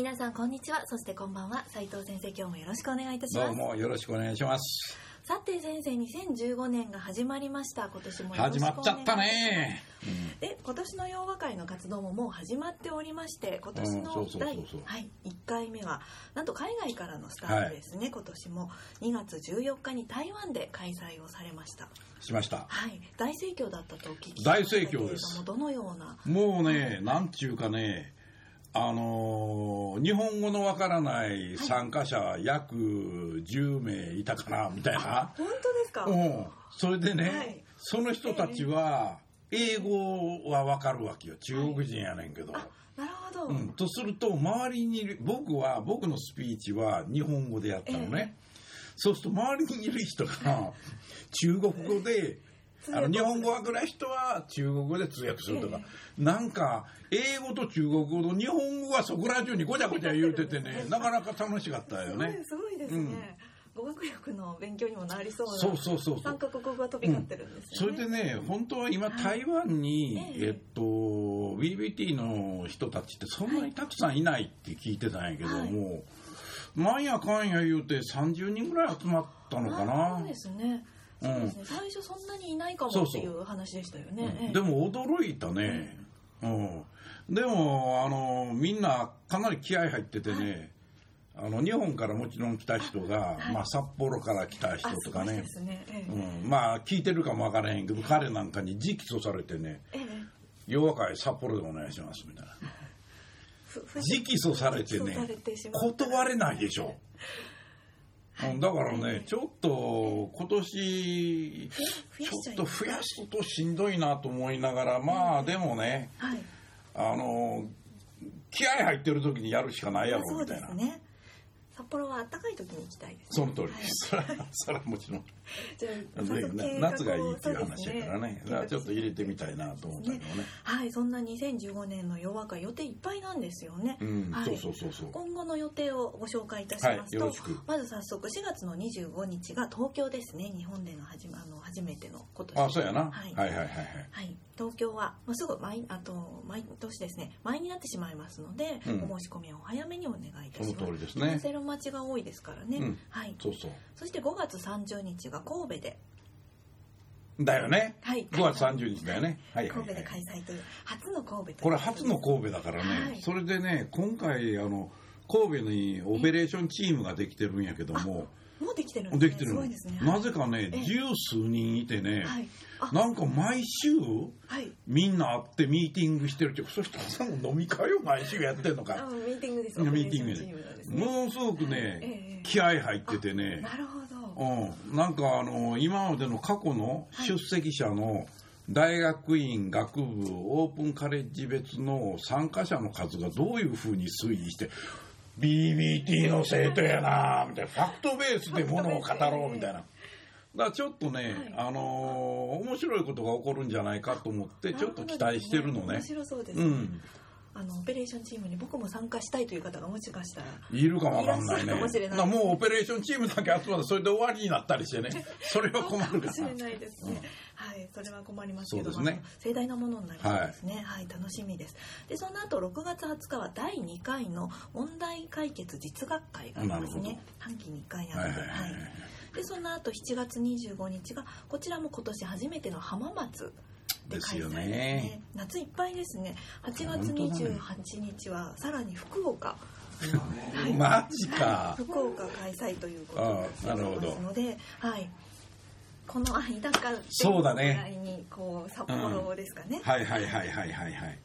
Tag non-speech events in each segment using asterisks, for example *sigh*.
皆さんこんにちは。そしてこんばんは。斉藤先生今日もよろしくお願いいたします。どうもよろしくお願いします。さて先生2015年が始まりました。今年も始まっちゃったね。で今年の洋和会の活動ももう始まっておりまして今年の第そうはい1回目はなんと海外からのスタートですね、今年も。2月14日に台湾で開催をされました。しました。はい。大盛況だったとお聞きし大ましたけれども盛況です。どのような？もうねなんちゅうかねあのー日本語のわからない参加者約10名いたかなみたいな、本当ですか、うん、それでね、はい。その人たちは英語はわかるわけよ。中国人やねんけど、あなるほど、うん、とすると周りにいる僕は僕のスピーチは日本語でやったのね、そうすると周りにいる人が中国語であの日本語わから人は中国語で通訳するとか、なんか英語と中国語と日本語はそこら中にごちゃごちゃ言うててねなかなか楽しかったよね。すごいですね、語学力の勉強にもなりそうな。そうそうそう。国語が飛び交ってるんですそよね、れでね、本当は今、台湾に、ええ。えっと、BBT の人たちってそんなにたくさんいないって聞いてたんやけども、なんやかんや言うて30人ぐらい集まったのかあなそう。ですね。そうですね。最初そんなにいないかもっていう話でしたよね。ええ。でも驚いたね。うん。でも、あの、みんなかなり気合入っててね、あの、日本からもちろん来た人が、まあ、札幌から来た人あ、とかね。うん、まあ、聞いてるかもわからへんけど、彼なんかに直訴されてね、ええ洋和会札幌でお願いしますみたいな。直訴されてね断れないでしょ、うんだからねちょっと今年ちょっと増やすとしんどいなと思いながらまあでもねはい。あの気合入ってる時にやるしかないやろそうみたいな。ですね。札幌は暖かい時に行きたいです、その通りです、それは *laughs* それはもちろん。じゃあ夏がいいっていう話やからね。そうですだからちょっと入れてみたいなと思ったけどね。はい、そんな2015年の夜和会予定いっぱいなんですよね。うん、はい。そうそうそうそう。今後の予定をご紹介いたしますはいと、よろしく。まず早速4月の25日が東京ですね。日本でのはじ、ま、あの初めての今年あそうやな、はい。はいはいはいはい。はい、東京はもうすぐ毎あと毎年ですね。前になってしまいますので、うん。お申し込みをお早めにお願いいたしそのます通りですね待ちが多いですからね、うん。はい、そうそう。そして5月30日が神戸で、だよね。はい、5月30日だよね。はい神戸で開催という初の神戸これ初の神戸だからね、はい。それでね、今回、あの、神戸にオペレーションチームができてるんやけども、もうできてるんですね。できてるの。すごいですね。なぜかね、ええ。十数人いてね、はい。あ。なんか毎週、はい。みんな会ってミーティングしてるって、そしたらさ、飲み会を毎週やってんのあか。ミーティングです。ミーティング。でものすごくえね、え気合入っててね、なるほど。うん、なんかあの今までの過去の出席者の大学院学部オープンカレッジ別の参加者の数がどういうふうに推移して BBT の生徒やなみたいなファクトベースでものを語ろうみたいな。だからちょっとね、あのー面白いことが起こるんじゃないかと思ってちょっと期待してるのね面。白そうですね、うん、あのオペレーションチームに僕も参加したいという方がもしかしたらいるかもわかんないね。いもしれない。だからもうオペレーションチームだけ集まってそれで終わりになったりしてね、*laughs* それは困るかかもしれら。ないですね、はい。それは困りますけどねまあ盛大なものになりそうですね。はい、楽しみです。でその後6月20日は第2回の問題解決実学会がありますね。半期に1回あるので、はいはいはいはい。はい。でその後7月25日がこちらも今年初めての浜松ですよねね夏いっぱいですね8月本当だね28日はさらに福岡はいマジか。福岡開催ということになってますので、はい。この間かそうだねにこう札幌ですかね。はいはいはいはいはいはい。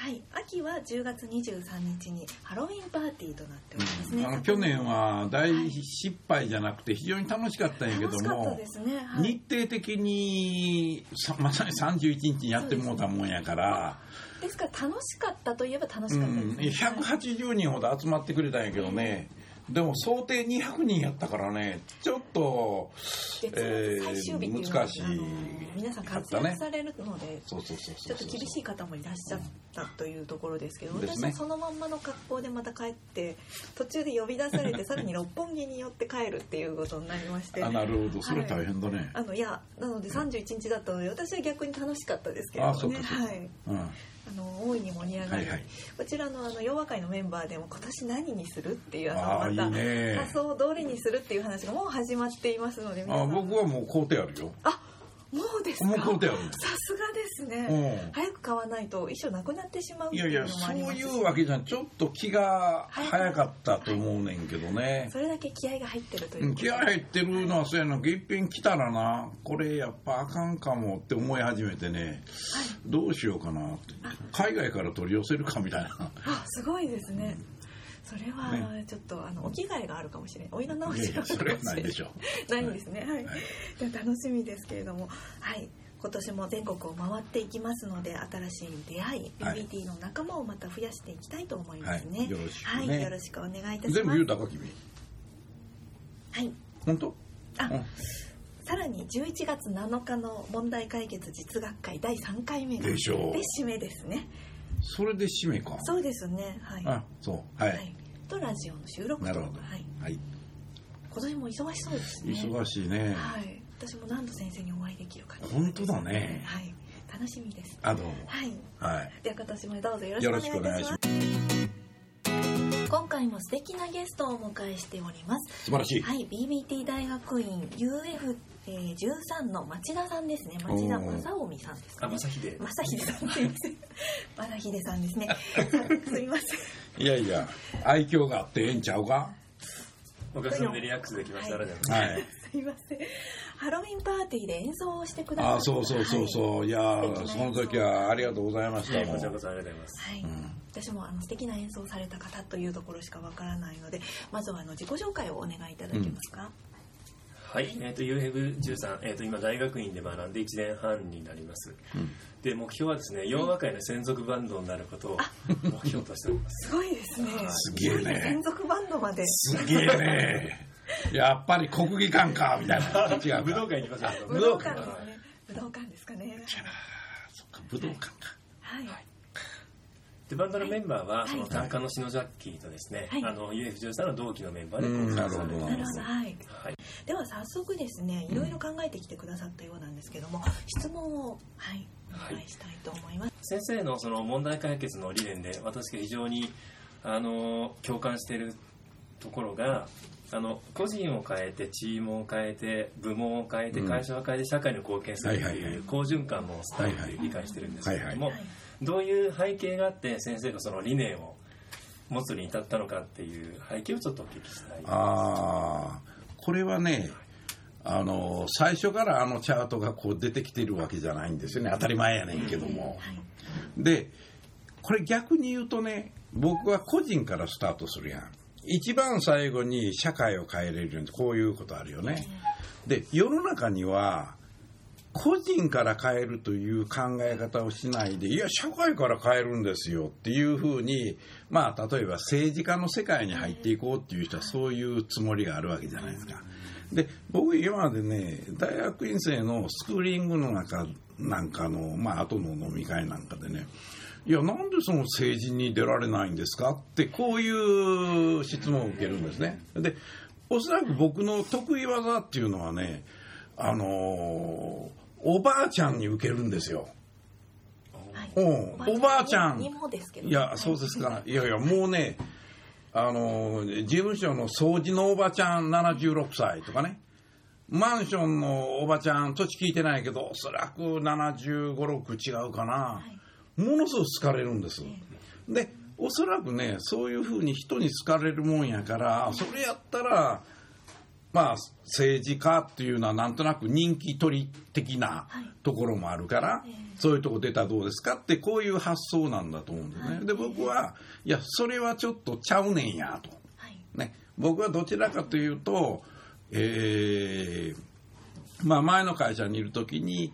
はい。秋は10月23日にハロウィンパーティーとなっておりますね。あの去年は大失敗じゃなくて非常に楽しかったんやけどもですね。はい。日程的にさまさに31日にやってもうたもんやからですから楽しかったといえば楽しうん、かったです、ね180人ほど集まってくれたんやけどね、でも想定200人やったからねちょっと最終日っていうのは、難しいあの皆さん活躍されるので、そうそうそうちょっと厳しい方もいらっしゃったというところですけど、私はそのまんまの格好でまた帰って途中で呼び出されて *laughs* さらに六本木に寄って帰るっていうことになりまして。あなるほど。それは大変だね、あのいやなので31日だったので私は逆に楽しかったですけれどね。はい。うんあの大いに盛り上がり、はいはい。こちらのあの洋和会のメンバーでも今年何にするっていうあのああいいまたね。仮想をどれにするっていう話がもう始まっていますので皆さあん僕はもう工程あるよ。あもうですか。もう工程あるさすがですね、うん。早く買わないと衣装なくなってしまういいやいうやそういうわけじゃんちょっと気が早かったと思うねんけどね、それだけ気合が入ってるという。気合入ってるのはそうやないっぺん来たらな。これやっぱあかんかもって思い始めてね。どうしようかなって。海外から取り寄せるかみたいな。あすごいですねそれはね。ちょっとあのお着替えがあるかもしれないお色直しがあるかもしれない。でしょ *laughs* ないんですね。はい、はい。楽しみですけれども。はい。今年も全国を回っていきますので新しい出会いはい。BBT の仲間をまた増やしていきたいと思いますね、はい。よろしくね。はい。よろしくお願いいたします。全部言うたか君。はい。本当？あうん。さらに11月7日の問題解決実学会第3回目で締めですねそれで締めか。そうですね。はい。あそう。はい、はい、とラジオの収録と。なるほど。はい、はい。今年も忙しそうですね。忙しいね、はい。私も何度先生にお会いできるか本当だね。はい。楽しみです。あどうも。はい。はい。では今年もどうぞよろしよくお願いしまます。今回も素敵なゲストをお迎えしております。素晴らしい、はい BBT 大学院 UF13、えー13の町田さんですね。町田正臣さんですかあ、ね正秀。正秀さんすいません正秀さんですね。さ *laughs* すみません。いやいや愛嬌があってええんちゃうか？お客さんでリラックスできましたらじゃあはい。*laughs* すいませんハロウィンパーティーで演奏をしてくださあった。そうそうそうそう、い、や素敵なその時はありがとうございました。もんこちらこそありがとうございます。はい、私もあの素敵な演奏をされた方というところしかわからないのでまずはあの自己紹介をお願いいただけますか、はい、えっ、と UF13、えっ、と今大学院で学んで1年半になります。で目標はですね、洋和会の専属バンドになることを目標としております。すごいですね。すげえね。専属バンドまで。すげえねやっぱり国技館かみたいな。*laughs* 違うか。武道館に行きましょう。武道館ですね。武道館ですかね。そっか武道館か。はい。でバンドのメンバーは、はい。その単価の篠ジャッキーとですね、はい。あの UF13 の同期のメンバーでうん構成されていなるほます。はい。はい。では早速ですねいろいろ考えてきてくださったようなんですけども質問をはい。お願いしたいと思います、先生のその問題解決の理念で私が非常にあの共感しているところがあの個人を変えてチームを変えて部門を変えてうん。会社を変えて社会に貢献するとはいはいはいい。う好循環のスタイルで理解してるんですけれどもどういう背景があって先生がその理念を持つに至ったのかっていう背景をちょっとお聞きしたいああこれはねあの最初からあのチャートがこう出てきてるわけじゃないんですよね。当たり前やねんけども。はい。でこれ逆に言うとね僕は個人からスタートするやん一番最後に社会を変えれるようにこういうことあるよねで世の中には個人から変えるという考え方をしないでいや社会から変えるんですよっていうふうにまあ例えば政治家の世界に入っていこうっていう人はそういうつもりがあるわけじゃないですか。で僕今までね大学院生のスクーリングの中なんかのまあ後の飲み会なんかでねいやなんでその政治に出られないんですか？ってこういう質問を受けるんですね。でおそらく僕の得意技っていうのはねあのーおばあちゃんに受けるんですよ。はいうん、おばあちゃん。いや、そうですか。*laughs* いやいや、もうね、あのー、事務所の掃除のおばちゃん76歳とかね、マンションのおばちゃん、土地聞いてないけど、おそらく75、6違うかな。ものすごく好かれるんです。で、おそらくね、そういうふうに人に好かれるもんやから、それやったら、まあ、政治家っていうのはなんとなく人気取り的なはいところもあるから、ええそういうとこ出たらどうですかってこういう発想なんだと思うんですね。はいで僕はいやそれはちょっとちゃうねんやと。はいね、僕はどちらかというと、えーまあ、前の会社にいる時に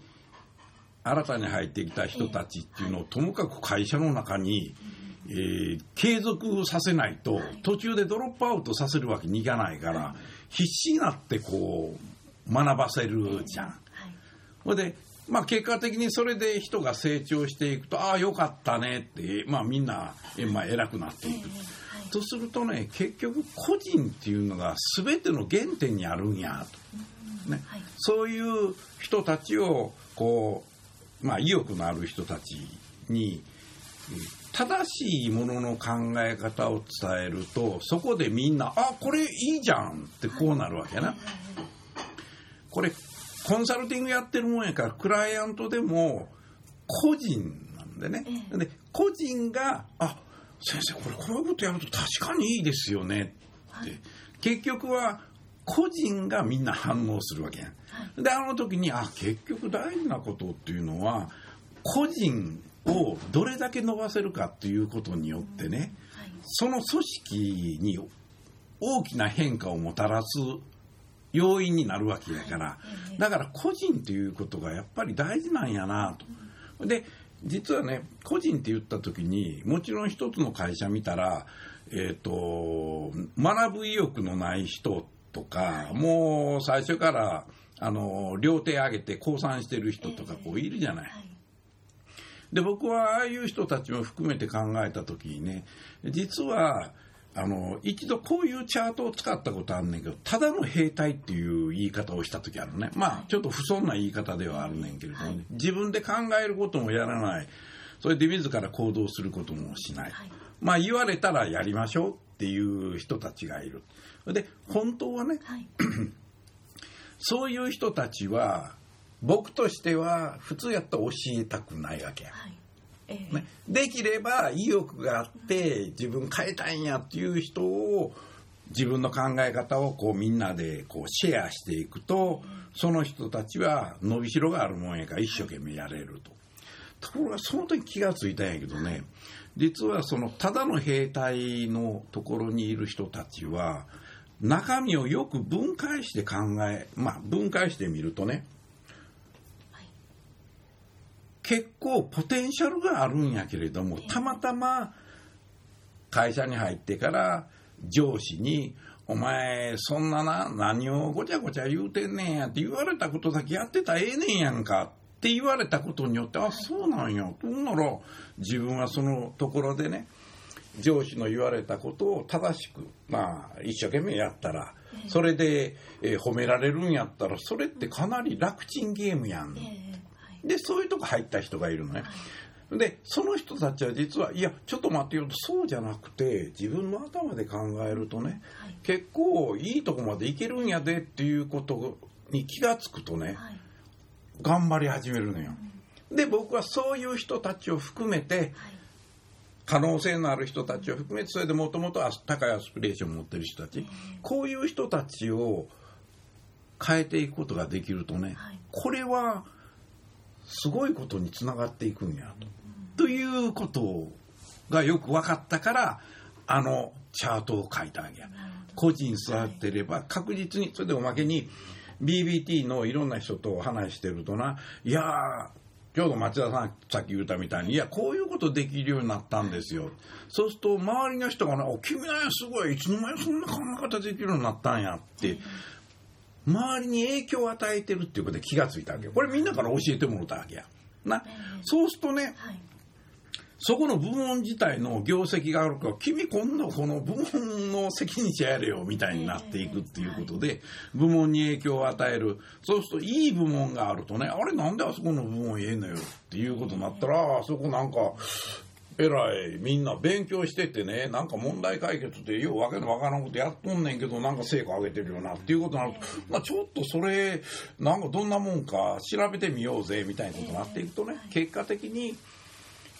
新たに入ってきた人たちっていうのをともかく会社の中に、えー継続させないと途中でドロップアウトさせるわけにいかないから必死になってこう学ばせるじゃん。はいほいで、まあ、結果的にそれで人が成長していくとああよかったねって、まあ、みんな、えまあ、偉くなっていく。とするとね結局個人っていうのが全ての原点にあるんやと、ねはいそういう人たちをこう、まあ、意欲のある人たちにえ正しいものの考え方を伝えるとそこでみんな「あこれいいじゃん」ってこうなるわけな。これコンサルティングやってるもんやからクライアントでも個人なんでね、えで個人が「あ先生これこういうことやると確かにいいですよね」って、結局は個人がみんな反応するわけやん。であの時にあ結局大事なことっていうのは個人をどれだけ伸ばせるかっていうことによってね、はい。その組織に大きな変化をもたらす要因になるわけやから、だから個人ということがやっぱり大事なんやなと。で実はね個人って言った時にもちろん一つの会社見たら、えー、と学ぶ意欲のない人とか、もう最初からあの両手上げて降参してる人とかこういるじゃない。はい。で僕はああいう人たちも含めて考えた時にね実はあの一度こういうチャートを使ったことあるねんけどただの兵隊っていう言い方をした時あるね。まあちょっと不遜な言い方ではあるねんけれどもね、自分で考えることもやらない。それで自ら行動することもしない。まあ言われたらやりましょうっていう人たちがいる。で本当はねはい。*clears throat* そういう人たちは僕としては普通やったら教えたくないわけや。はい。ええ。ね、できれば意欲があって自分変えたいんやっていう人を自分の考え方をこうみんなでこうシェアしていくとその人たちは伸びしろがあるもんやから一生懸命やれると。ところがその時気がついたんやけどね実はそのただの兵隊のところにいる人たちは中身をよく分解して考えまあ分解してみるとね結構ポテンシャルがあるんやけれどもたまたま会社に入ってから上司に「お前そんなな何をごちゃごちゃ言うてんねんや」って言われたことだけやってたらええねんやんかって言われたことによってあそうなんや。ほんなら自分はそのところでね上司の言われたことを正しくまあ一生懸命やったらそれで、えー褒められるんやったらそれってかなり楽ちんゲームやん。でそういうとこ入った人がいるのね。でその人たちは実はいやちょっと待ってよとそうじゃなくて自分の頭で考えるとねはい。結構いいとこまでいけるんやでっていうことに気がつくとねはい頑張り始めるのよ。で僕はそういう人たちを含めてはい可能性のある人たちを含めてそれでもともと高いアスピレーションを持ってる人たちこういう人たちを変えていくことができるとねはいこれはすごいことにつながっていくんやと。ということがよく分かったからあのチャートを書いたわけや。個人座ってれば確実にそれでおまけに BBT のいろんな人と話してるとないやーちょうど町田さんさっき言ったみたいにいやこういうことできるようになったんですよ。そうすると周りの人がね「お君なんやすごいいつの間にそんな考え方できるようになったんや」って周りに影響を与えてるっていうことで気がついたわけよ。これみんなから教えてもらったわけや。な。そうするとねはいそこの部門自体の業績があるから、君今度この部門の責任者やれよみたいになっていくっていうことで、部門に影響を与える。そうするといい部門があるとね、あれなんであそこの部門言ええのよっていうことになったら、あそこなんか、えらい、みんな勉強しててね、なんか問題解決でようわけのわからんことやっとんねんけど、なんか成果上げてるよなっていうことになると、まあちょっとそれ、なんかどんなもんか調べてみようぜみたいなことになっていくとね、結果的に、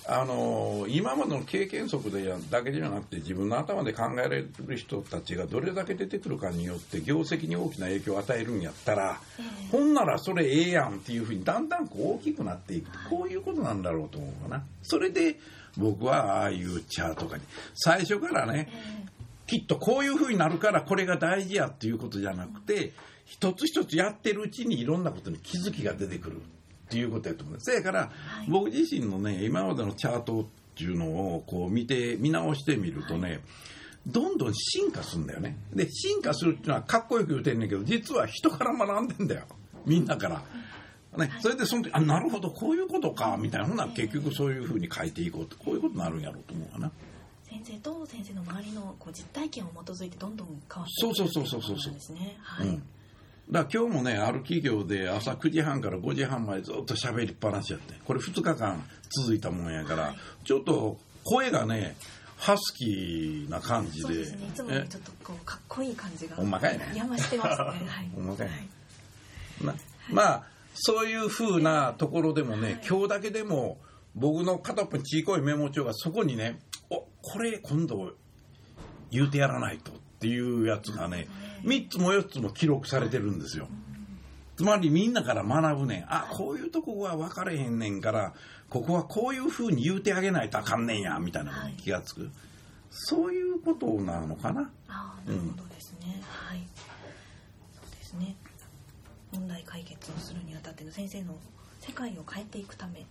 あの今までの経験則でやだけじゃなくて自分の頭で考えられる人たちがどれだけ出てくるかによって業績に大きな影響を与えるんやったら、ほんならそれええやんっていうふうにだんだんこう大きくなっていく。こういうことなんだろうと思うかな。それで僕はああいうチャートとかに最初からねきっとこういうふうになるからこれが大事やっていうことじゃなくて一つ一つやってるうちにいろんなことに気づきが出てくるっていうことやと思うそやから、僕自身のね今までのチャートっていうのをこう見て見直してみるとね、どんどん進化するんだよね。で進化するっていうのはかっこよく言うてんねんけど実は人から学んでんだよ。みんなから。ね、それでその時あなるほどこういうことか。みたいなほんなら結局そういうふうに書いていこうと。こういうことになるんやろうと思うかな。先生と先生の周りのこう実体験を基づいてどんどん変わってそうそうそうそうそうなんですね。はい。うんだから今日もねある企業で朝9時半から5時半までずっと喋りっぱなしやってこれ2日間続いたもんやから、はいちょっと声がねハスキーな感じでそうですね。いつもよりちょっとこうかっこいい感じが。ほんまかいね？やましてますね。はい。*laughs* ほんまかいはいなまあそういうふうなところでもね、今日だけでも僕の片っぽにちいこいメモ帳がそこにねおこれ今度言うてやらないとっていうやつがね3つも4つも記録されてるんですよ。つまりみんなから学ぶねんあこういうとこは分かれへんねんからここはこういうふうに言うてあげないとあかんねんやみたいなのに気がつく、そういうことなのかな？ああ、なるほどですね。はい。そうですね。問題解決をするにあたっての先生の世界を変えていくためうん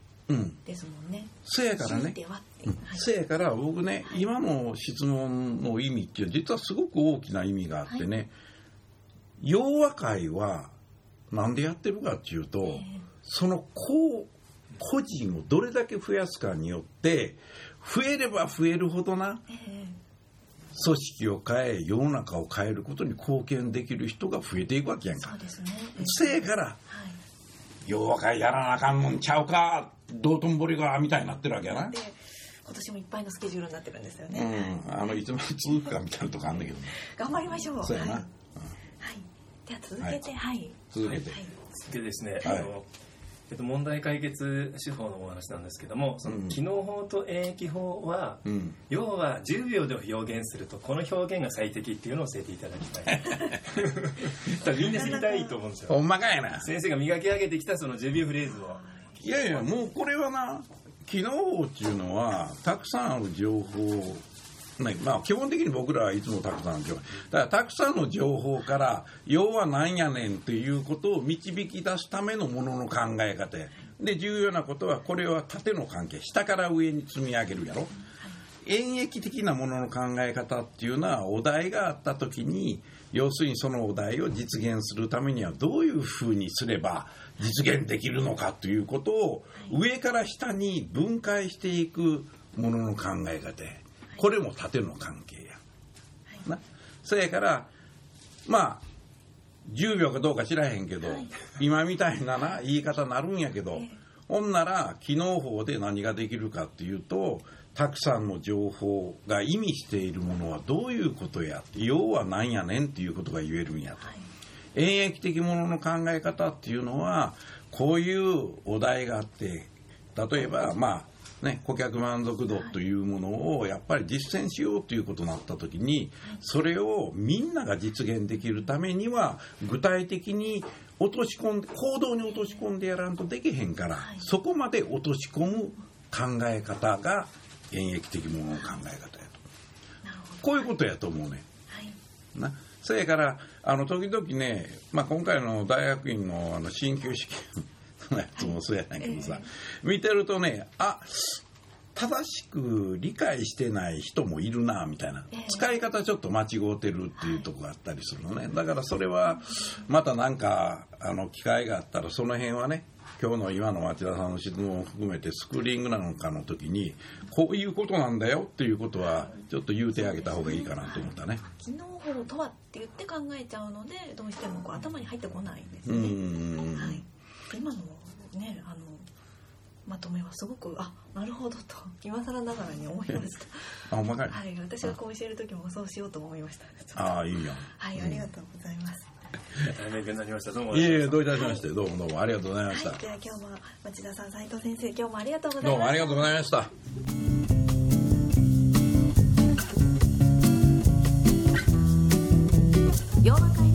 ですもんね。せやからね強いてはって。うんはい。せやから僕ね、今の質問の意味っていうのは実はすごく大きな意味があってね、洋和会はなんでやってるかっていうと、えその個個人をどれだけ増やすかによって増えれば増えるほどなええ組織を変え世の中を変えることに貢献できる人が増えていくわけやんかそう。ですね。せやからはい。洋和会やらなあかんもんちゃうか道頓堀がみたいになってるわけやな。で、今年もいっぱいのスケジュールになってるんですようね。ん、あのいつまで続くかみたいなとこあんだけどね。頑張りましょう。そうやな。はい。はい。では続けて、はい。続けて。はい。でですね、はいあのえっと、問題解決手法のお話なんですけどもそのうん機能法と演疫法は、うん。要は10秒で表現するとこの表現が最適っていうのを教えていただきたい *laughs* みんな知りたいと思うんですよほんまかいな。先生が磨き上げてきたその10秒フレーズをいやいや、もうこれはな、機能法っていうのは、たくさんある情報、ね、まあ基本的に僕らはいつもたくさんある情報。だからたくさんの情報から、要は何やねんっていうことを導き出すためのものの考え方や。で、重要なことは、これは縦の関係、下から上に積み上げるやろ。演疫的なものの考え方っていうのはお題があった時に要するにそのお題を実現するためにはどういうふうにすれば実現できるのかということを上から下に分解していくものの考え方や。これも縦の関係や。な。そやからまあ10秒かどうか知らへんけど、今みたいなな言い方になるんやけど、ほんなら機能法で何ができるかっていうとたくさんの情報が意味しているものはどういうことや要は何やねんっていうことが言えるんやと。演疫的ものの考え方っていうのはこういうお題があって例えばまあね顧客満足度というものをやっぱり実践しようということになった時にそれをみんなが実現できるためには具体的に落とし込んで行動に落とし込んでやらんとできへんから、そこまで落とし込む考え方が演疫的ものの考え方やと。こういうことやと思うね。はい。なそやからあの時々ね、まあ、今回の大学院のあの進級試験 *laughs* のやつもそうやないけどさ、見てるとねあ正しく理解してない人もいるなみたいな、ええ使い方ちょっと間違うてるっていうとこがあったりするのねだからそれはまたなんかあの機会があったらその辺はね今日の今の町田さんの質問を含めてスクリーニングなんかの時にこういうことなんだよっていうことはちょっと言うてあげた方がいいかなと思ったね。機能法とはって言って考えちゃうのでどうしてもこう頭に入ってこないんですね。んはい。今のねあのまとめはすごくあなるほどと今更ながらに思いました。*laughs* あ、ほんまかい。はい。私がこう教える時もそうしようと思いました。ああ、いいやん。はいありがとうございます。大変勉強になりましたどうもいえいえ、どういたしまして、どうもどうもありがとうございました。はい。では今日も町田さん斉藤先生今日もありがとうございました。どうもありがとうございました。洋和会